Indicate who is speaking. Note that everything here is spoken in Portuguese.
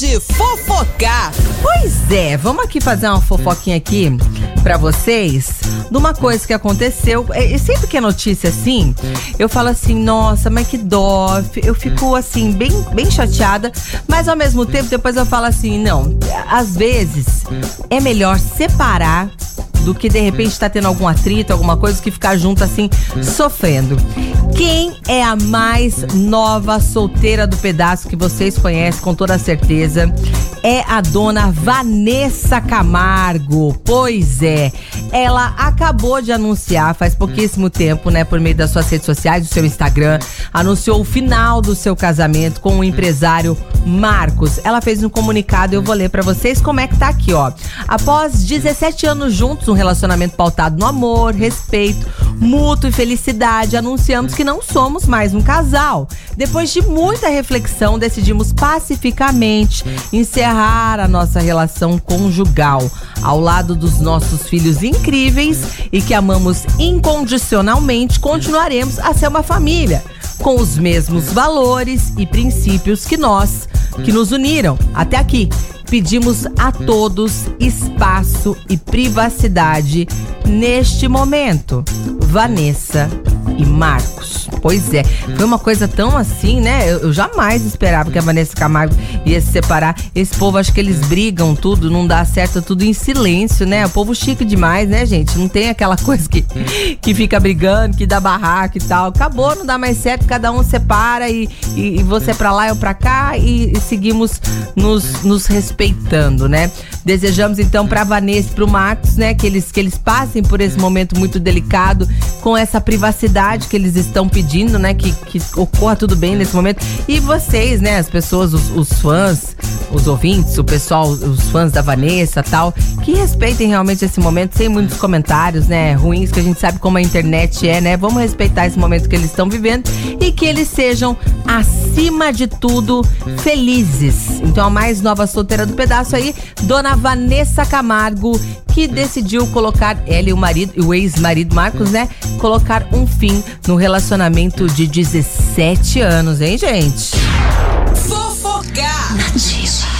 Speaker 1: de fofocar.
Speaker 2: Pois é, vamos aqui fazer uma fofoquinha aqui para vocês de uma coisa que aconteceu. E sempre que é notícia assim, eu falo assim, nossa, mas que dó. Eu fico assim, bem, bem chateada, mas ao mesmo tempo depois eu falo assim, não, às vezes é melhor separar do que de repente tá tendo algum atrito, alguma coisa que ficar junto assim, sofrendo. Quem é a mais nova solteira do pedaço que vocês conhecem com toda certeza? É a dona Vanessa Camargo. Pois é, ela acabou de anunciar faz pouquíssimo tempo, né, por meio das suas redes sociais, do seu Instagram, anunciou o final do seu casamento com o empresário Marcos. Ela fez um comunicado, eu vou ler para vocês como é que tá aqui, ó. Após 17 anos juntos, um relacionamento pautado no amor, respeito, mútuo e felicidade, anunciamos que não somos mais um casal. Depois de muita reflexão, decidimos pacificamente encerrar a nossa relação conjugal ao lado dos nossos filhos incríveis e que amamos incondicionalmente, continuaremos a ser uma família com os mesmos valores e princípios que nós, que nos uniram até aqui. Pedimos a todos espaço e privacidade neste momento. Vanessa e Marcos. Pois é, foi uma coisa tão assim, né? Eu, eu, jamais esperava que a Vanessa Camargo ia se separar. Esse povo, acho que eles brigam tudo, não dá certo, tudo em silêncio, né? O povo chique demais, né, gente? Não tem aquela coisa que, que fica brigando, que dá barraca e tal. Acabou, não dá mais certo, cada um separa e, e, e você pra lá, eu pra cá e, e seguimos nos, nos respeitando, né? Desejamos então pra Vanessa e pro Marcos, né, que eles, que eles passem por esse momento muito delicado com essa privacidade que eles estão pedindo, né? Que, que ocorra tudo bem nesse momento. E vocês, né? As pessoas, os, os fãs, os ouvintes, o pessoal, os fãs da Vanessa tal, que respeitem realmente esse momento, sem muitos comentários, né? Ruins, que a gente sabe como a internet é, né? Vamos respeitar esse momento que eles estão vivendo e que eles sejam, acima de tudo, felizes. Então, a mais nova solteira do pedaço aí, Dona Vanessa Camargo, que decidiu colocar ela e o marido, o ex-marido Marcos, né? Colocar um fim no relacionamento de 17 anos, hein, gente?
Speaker 1: Fofocar! Nativa.